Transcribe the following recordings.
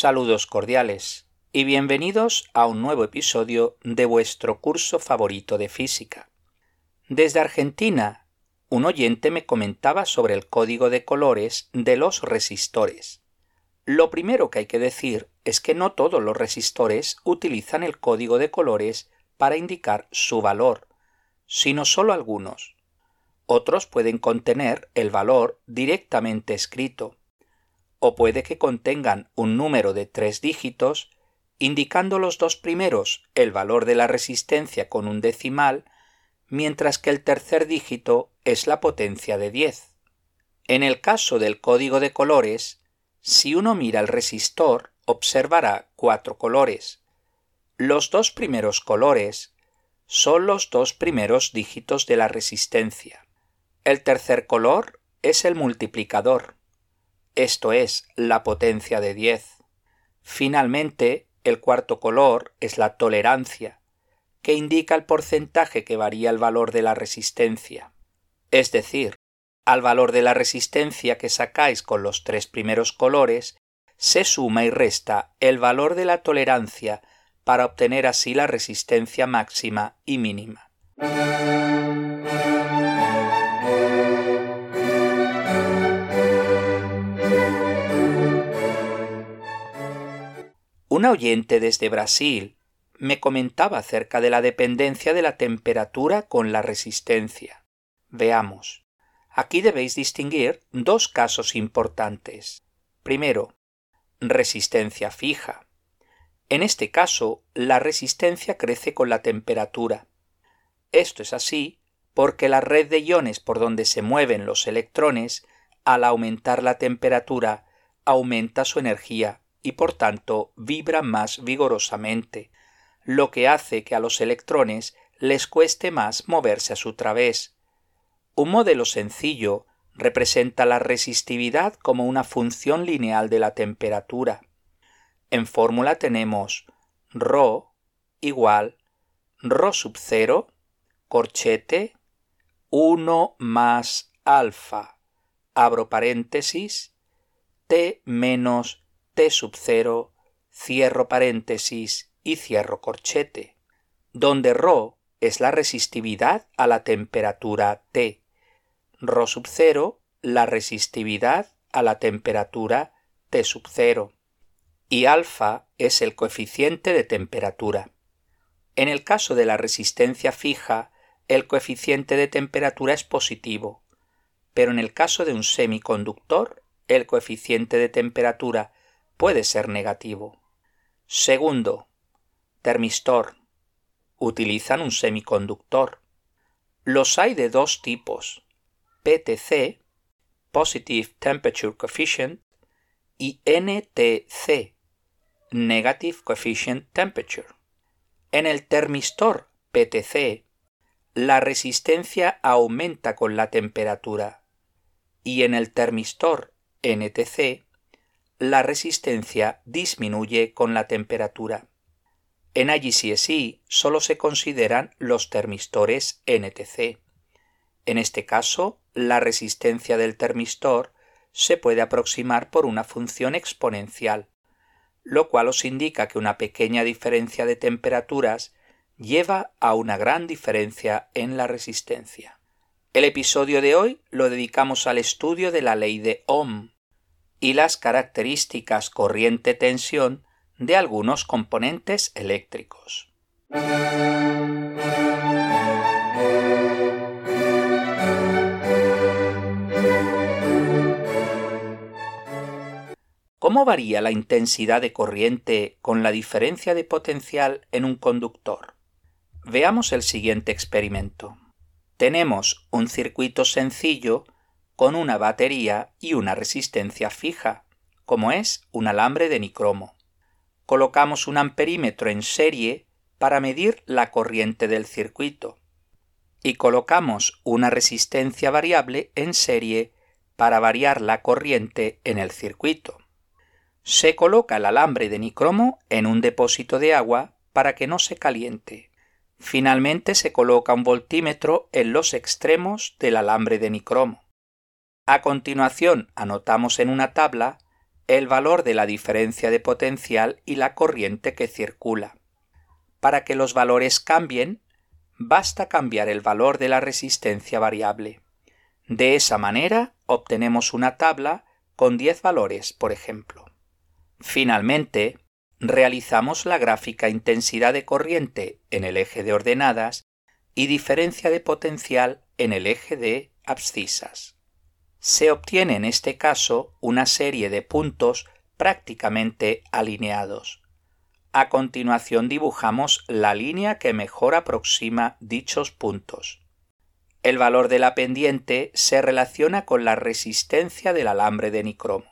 Saludos cordiales y bienvenidos a un nuevo episodio de vuestro curso favorito de física. Desde Argentina, un oyente me comentaba sobre el código de colores de los resistores. Lo primero que hay que decir es que no todos los resistores utilizan el código de colores para indicar su valor, sino solo algunos. Otros pueden contener el valor directamente escrito, o puede que contengan un número de tres dígitos, indicando los dos primeros el valor de la resistencia con un decimal, mientras que el tercer dígito es la potencia de 10. En el caso del código de colores, si uno mira el resistor, observará cuatro colores. Los dos primeros colores son los dos primeros dígitos de la resistencia. El tercer color es el multiplicador esto es, la potencia de 10. Finalmente, el cuarto color es la tolerancia, que indica el porcentaje que varía el valor de la resistencia. Es decir, al valor de la resistencia que sacáis con los tres primeros colores, se suma y resta el valor de la tolerancia para obtener así la resistencia máxima y mínima. Una oyente desde Brasil me comentaba acerca de la dependencia de la temperatura con la resistencia. Veamos. Aquí debéis distinguir dos casos importantes. Primero, resistencia fija. En este caso, la resistencia crece con la temperatura. Esto es así porque la red de iones por donde se mueven los electrones, al aumentar la temperatura, aumenta su energía y por tanto vibra más vigorosamente, lo que hace que a los electrones les cueste más moverse a su través. Un modelo sencillo representa la resistividad como una función lineal de la temperatura. En fórmula tenemos ρ igual ρ sub 0 corchete 1 más alfa abro paréntesis t menos T sub 0, cierro paréntesis y cierro corchete, donde ρ es la resistividad a la temperatura T, ρ sub 0 la resistividad a la temperatura T sub 0 y alfa es el coeficiente de temperatura. En el caso de la resistencia fija, el coeficiente de temperatura es positivo, pero en el caso de un semiconductor, el coeficiente de temperatura puede ser negativo. Segundo, termistor. Utilizan un semiconductor. Los hay de dos tipos, PTC, Positive Temperature Coefficient, y NTC, Negative Coefficient Temperature. En el termistor PTC, la resistencia aumenta con la temperatura y en el termistor NTC la resistencia disminuye con la temperatura. En IGCSE solo se consideran los termistores NTC. En este caso, la resistencia del termistor se puede aproximar por una función exponencial, lo cual os indica que una pequeña diferencia de temperaturas lleva a una gran diferencia en la resistencia. El episodio de hoy lo dedicamos al estudio de la ley de Ohm, y las características corriente-tensión de algunos componentes eléctricos. ¿Cómo varía la intensidad de corriente con la diferencia de potencial en un conductor? Veamos el siguiente experimento. Tenemos un circuito sencillo con una batería y una resistencia fija, como es un alambre de nicromo. Colocamos un amperímetro en serie para medir la corriente del circuito y colocamos una resistencia variable en serie para variar la corriente en el circuito. Se coloca el alambre de nicromo en un depósito de agua para que no se caliente. Finalmente se coloca un voltímetro en los extremos del alambre de nicromo. A continuación, anotamos en una tabla el valor de la diferencia de potencial y la corriente que circula. Para que los valores cambien, basta cambiar el valor de la resistencia variable. De esa manera obtenemos una tabla con 10 valores, por ejemplo. Finalmente, realizamos la gráfica intensidad de corriente en el eje de ordenadas y diferencia de potencial en el eje de abscisas. Se obtiene en este caso una serie de puntos prácticamente alineados. A continuación dibujamos la línea que mejor aproxima dichos puntos. El valor de la pendiente se relaciona con la resistencia del alambre de nicromo.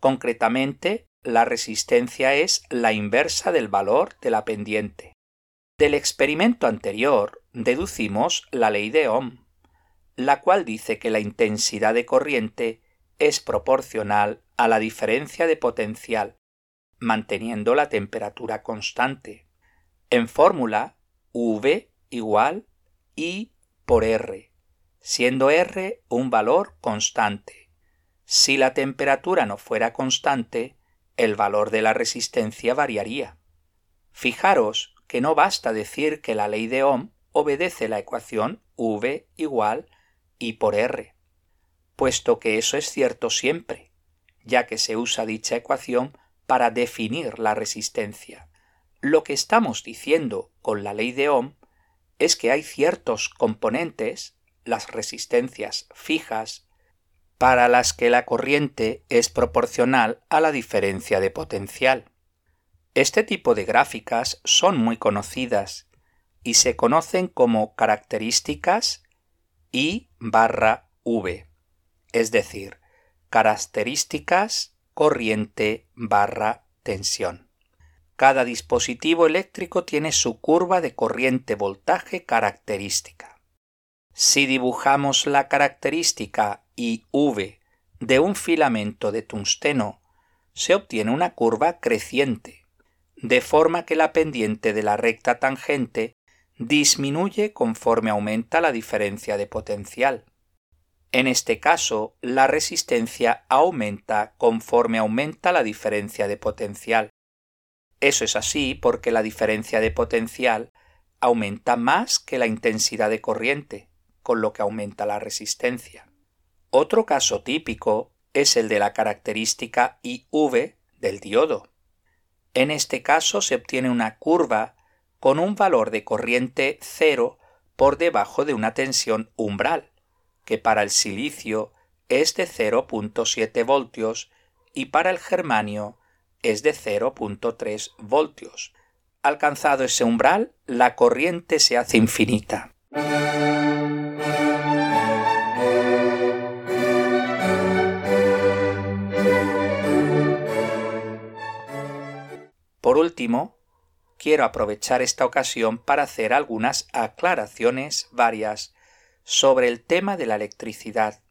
Concretamente, la resistencia es la inversa del valor de la pendiente. Del experimento anterior deducimos la ley de Ohm, la cual dice que la intensidad de corriente es proporcional a la diferencia de potencial, manteniendo la temperatura constante. En fórmula, V igual I por R, siendo R un valor constante. Si la temperatura no fuera constante, el valor de la resistencia variaría. Fijaros que no basta decir que la ley de Ohm obedece la ecuación V igual I por R, puesto que eso es cierto siempre, ya que se usa dicha ecuación para definir la resistencia. Lo que estamos diciendo con la ley de Ohm es que hay ciertos componentes, las resistencias fijas, para las que la corriente es proporcional a la diferencia de potencial. Este tipo de gráficas son muy conocidas y se conocen como características I barra V, es decir, características corriente barra tensión. Cada dispositivo eléctrico tiene su curva de corriente voltaje característica. Si dibujamos la característica IV de un filamento de tungsteno, se obtiene una curva creciente, de forma que la pendiente de la recta tangente disminuye conforme aumenta la diferencia de potencial. En este caso, la resistencia aumenta conforme aumenta la diferencia de potencial. Eso es así porque la diferencia de potencial aumenta más que la intensidad de corriente, con lo que aumenta la resistencia. Otro caso típico es el de la característica IV del diodo. En este caso se obtiene una curva con un valor de corriente cero por debajo de una tensión umbral, que para el silicio es de 0.7 voltios y para el germanio es de 0.3 voltios. Alcanzado ese umbral, la corriente se hace infinita. Por último, quiero aprovechar esta ocasión para hacer algunas aclaraciones varias sobre el tema de la electricidad.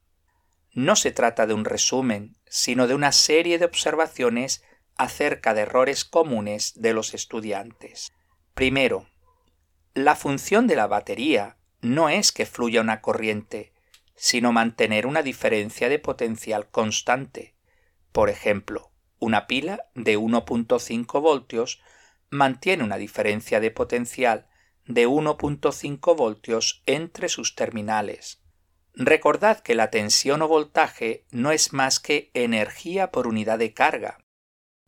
No se trata de un resumen, sino de una serie de observaciones acerca de errores comunes de los estudiantes. Primero, la función de la batería no es que fluya una corriente, sino mantener una diferencia de potencial constante. Por ejemplo, una pila de 1.5 voltios mantiene una diferencia de potencial de 1.5 voltios entre sus terminales. Recordad que la tensión o voltaje no es más que energía por unidad de carga,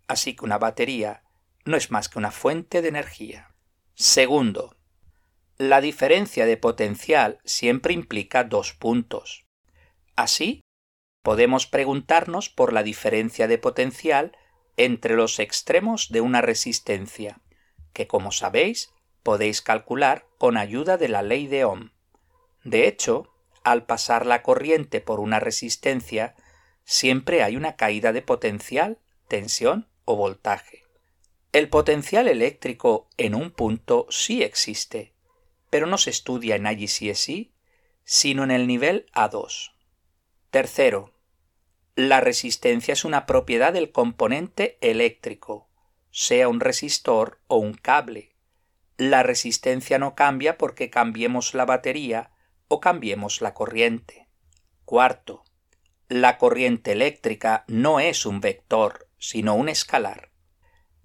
así que una batería no es más que una fuente de energía. Segundo, la diferencia de potencial siempre implica dos puntos. Así, podemos preguntarnos por la diferencia de potencial entre los extremos de una resistencia, que como sabéis podéis calcular con ayuda de la ley de Ohm. De hecho, al pasar la corriente por una resistencia, siempre hay una caída de potencial, tensión voltaje. El potencial eléctrico en un punto sí existe, pero no se estudia en IGCSE, sino en el nivel A2. Tercero, la resistencia es una propiedad del componente eléctrico, sea un resistor o un cable. La resistencia no cambia porque cambiemos la batería o cambiemos la corriente. Cuarto, La corriente eléctrica no es un vector, sino un escalar.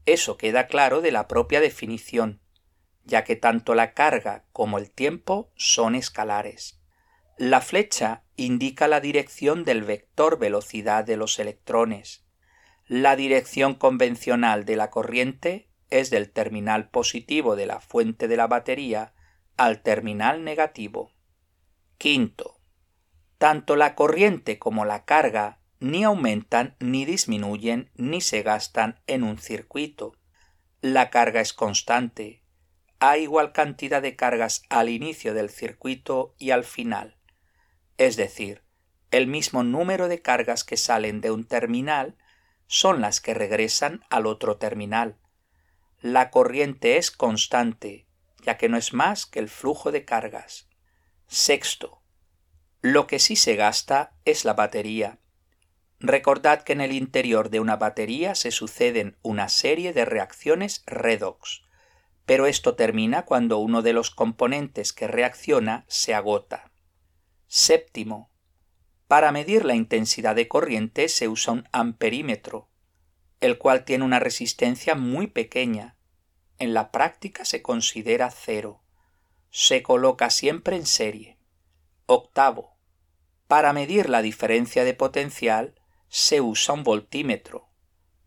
Eso queda claro de la propia definición, ya que tanto la carga como el tiempo son escalares. La flecha indica la dirección del vector velocidad de los electrones. La dirección convencional de la corriente es del terminal positivo de la fuente de la batería al terminal negativo. Quinto. Tanto la corriente como la carga ni aumentan ni disminuyen ni se gastan en un circuito. La carga es constante. Hay igual cantidad de cargas al inicio del circuito y al final. Es decir, el mismo número de cargas que salen de un terminal son las que regresan al otro terminal. La corriente es constante, ya que no es más que el flujo de cargas. Sexto. Lo que sí se gasta es la batería. Recordad que en el interior de una batería se suceden una serie de reacciones redox, pero esto termina cuando uno de los componentes que reacciona se agota. Séptimo. Para medir la intensidad de corriente se usa un amperímetro, el cual tiene una resistencia muy pequeña. En la práctica se considera cero. Se coloca siempre en serie. Octavo. Para medir la diferencia de potencial se usa un voltímetro,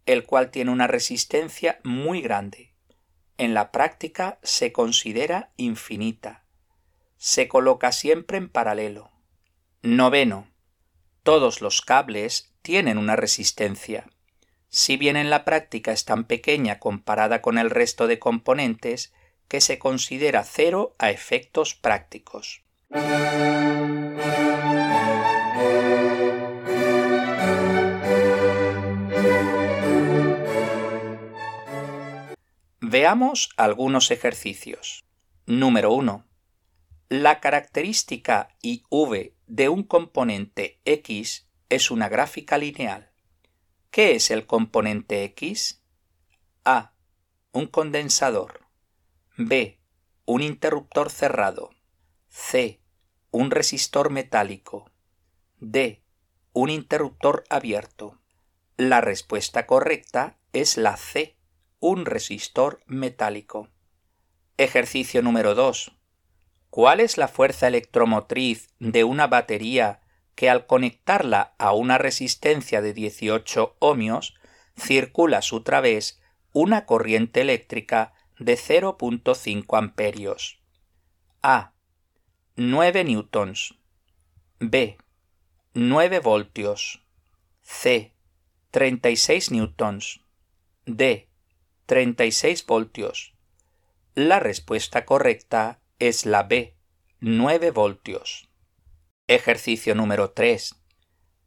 el cual tiene una resistencia muy grande. En la práctica se considera infinita. Se coloca siempre en paralelo. Noveno. Todos los cables tienen una resistencia. Si bien en la práctica es tan pequeña comparada con el resto de componentes, que se considera cero a efectos prácticos. Veamos algunos ejercicios. Número 1. La característica IV de un componente X es una gráfica lineal. ¿Qué es el componente X? A. Un condensador. B. Un interruptor cerrado. C. Un resistor metálico. D. Un interruptor abierto. La respuesta correcta es la C. Un resistor metálico. Ejercicio número 2. ¿Cuál es la fuerza electromotriz de una batería que al conectarla a una resistencia de 18 ohmios circula a su través una corriente eléctrica de 0.5 amperios? A. 9 newtons. B. 9 voltios. C. 36 newtons. D. 36 voltios. La respuesta correcta es la B, 9 voltios. Ejercicio número 3.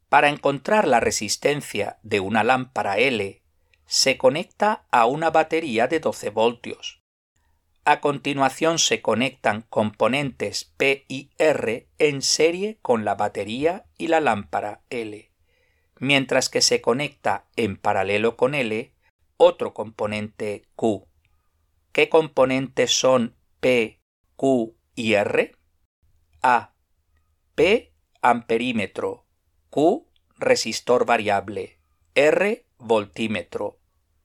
Para encontrar la resistencia de una lámpara L, se conecta a una batería de 12 voltios. A continuación se conectan componentes P y R en serie con la batería y la lámpara L, mientras que se conecta en paralelo con L otro componente Q. ¿Qué componentes son P, Q y R? A. P amperímetro, Q resistor variable, R voltímetro.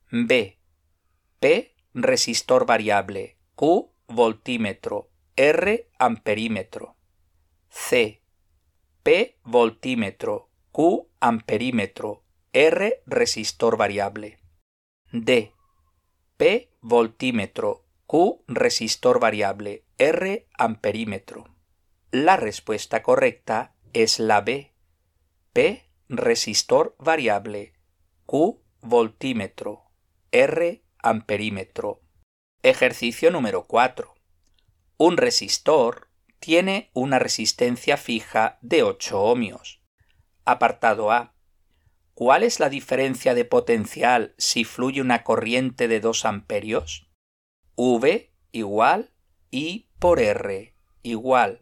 B. P resistor variable, Q voltímetro, R amperímetro. C. P voltímetro, Q amperímetro, R resistor variable. D. P voltímetro, Q resistor variable, R amperímetro. La respuesta correcta es la B. P resistor variable, Q voltímetro, R amperímetro. Ejercicio número 4. Un resistor tiene una resistencia fija de 8 ohmios. Apartado A. ¿Cuál es la diferencia de potencial si fluye una corriente de 2 amperios? V igual I por R igual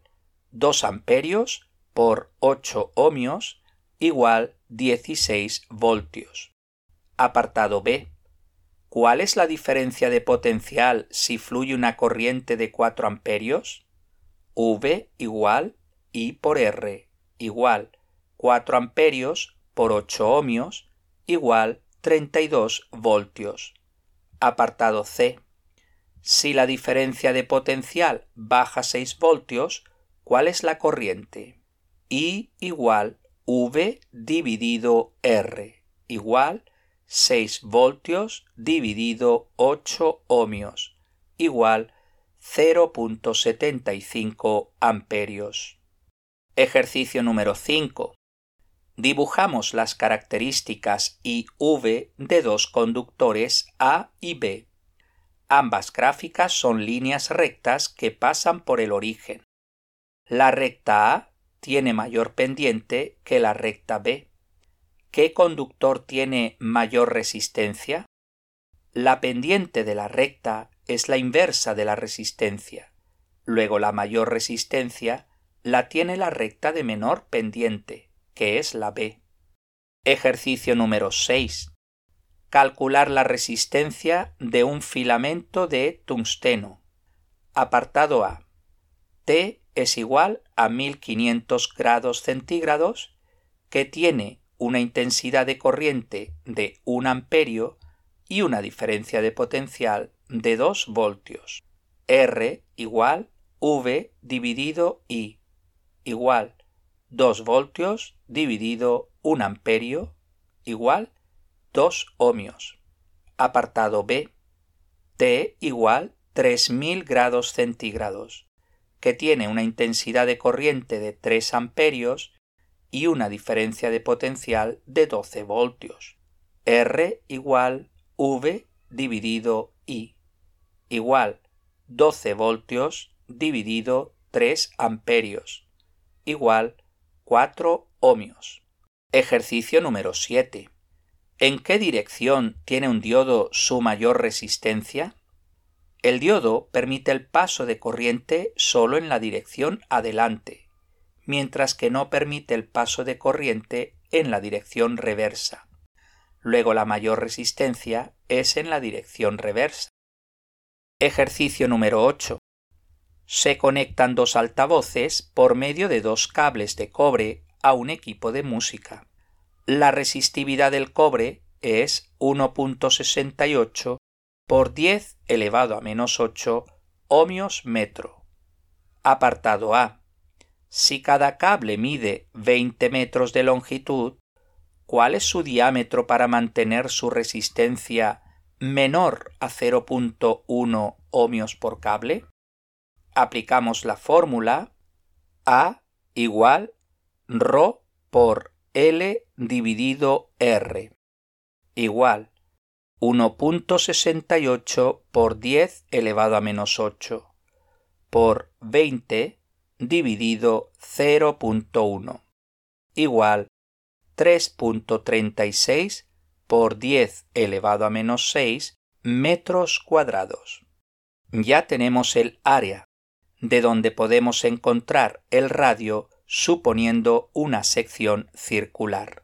2 amperios por 8 ohmios igual 16 voltios. Apartado B. ¿Cuál es la diferencia de potencial si fluye una corriente de 4 amperios? V igual I por R igual 4 amperios por 8 ohmios igual 32 voltios. Apartado C. Si la diferencia de potencial baja 6 voltios, ¿cuál es la corriente? I igual V dividido R igual 6 voltios dividido 8 ohmios igual 0.75 amperios. Ejercicio número 5. Dibujamos las características I V de dos conductores A y B. Ambas gráficas son líneas rectas que pasan por el origen. La recta A tiene mayor pendiente que la recta B. ¿Qué conductor tiene mayor resistencia? La pendiente de la recta es la inversa de la resistencia. Luego la mayor resistencia la tiene la recta de menor pendiente, que es la B. Ejercicio número 6. Calcular la resistencia de un filamento de tungsteno. Apartado A. T es igual a 1500 grados centígrados, que tiene una intensidad de corriente de 1 amperio y una diferencia de potencial de 2 voltios. R igual V dividido I igual 2 voltios dividido 1 amperio igual 2 ohmios. Apartado B. T igual 3000 grados centígrados, que tiene una intensidad de corriente de 3 amperios y una diferencia de potencial de 12 voltios. R igual V dividido I igual 12 voltios dividido 3 amperios igual 4 ohmios. Ejercicio número 7. ¿En qué dirección tiene un diodo su mayor resistencia? El diodo permite el paso de corriente solo en la dirección adelante, mientras que no permite el paso de corriente en la dirección reversa. Luego la mayor resistencia es en la dirección reversa. Ejercicio número 8. Se conectan dos altavoces por medio de dos cables de cobre a un equipo de música. La resistividad del cobre es 1.68 por 10 elevado a menos 8 ohmios metro. Apartado A. Si cada cable mide 20 metros de longitud, ¿cuál es su diámetro para mantener su resistencia menor a 0.1 ohmios por cable, aplicamos la fórmula A igual ρ por L dividido R igual 1.68 por 10 elevado a menos 8 por 20 dividido 0.1 igual 3.36 por 10 elevado a menos 6 metros cuadrados. Ya tenemos el área, de donde podemos encontrar el radio suponiendo una sección circular.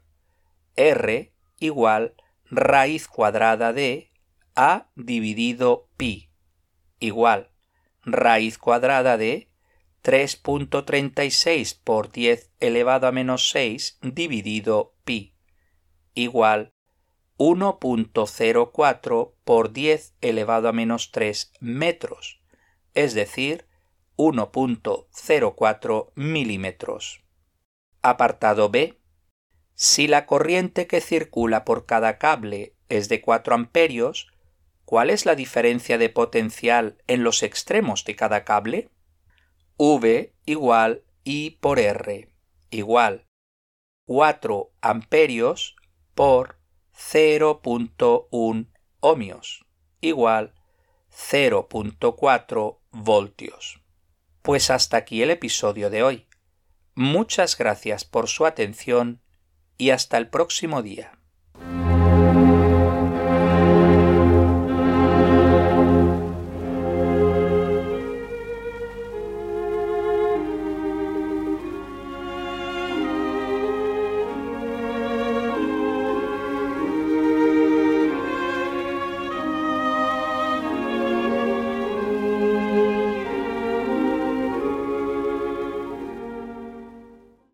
R igual raíz cuadrada de A dividido pi igual raíz cuadrada de 3.36 por 10 elevado a menos 6 dividido pi igual 1.04 por 10 elevado a menos 3 metros, es decir, 1.04 milímetros. Apartado B. Si la corriente que circula por cada cable es de 4 amperios, ¿cuál es la diferencia de potencial en los extremos de cada cable? V igual I por R igual 4 amperios por 0.1 ohmios igual 0.4 voltios. Pues hasta aquí el episodio de hoy. Muchas gracias por su atención y hasta el próximo día.